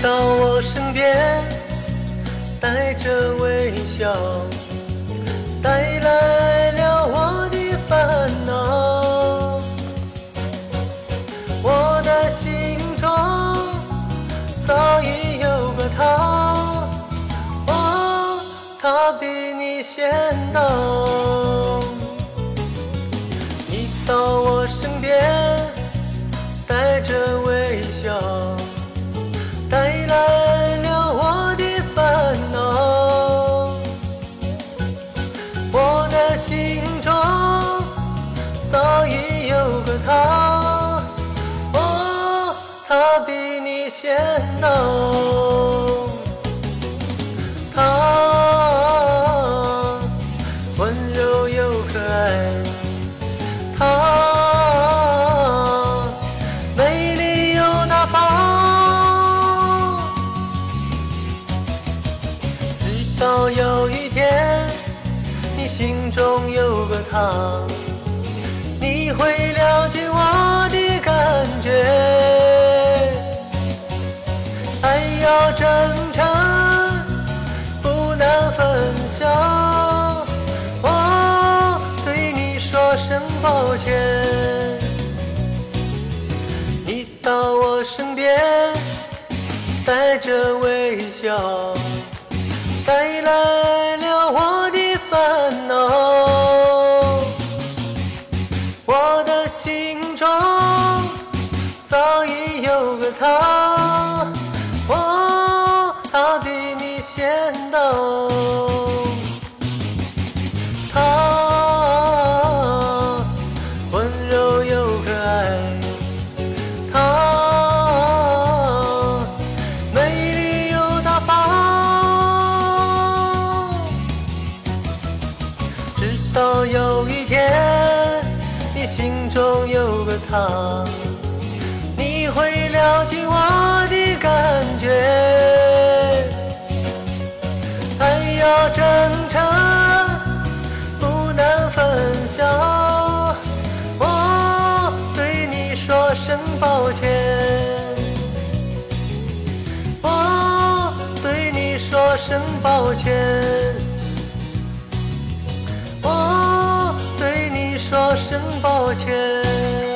到我身边，带着微笑，带来了我的烦恼。我的心中早已有个他，哦，他比你先到。你到我身边，他比你先到，他温柔又可爱，他美丽又大方。直到有一天，你心中有个他，你会了解抱歉。你到我身边，带着微笑。带来了我的烦恼，我的心中早已有个他，哦，他比你先到，到有一天，你心中有个他，你会了解我的感觉。爱要真诚，不能分享。我对你说声抱歉。我对你说声抱歉。抱歉。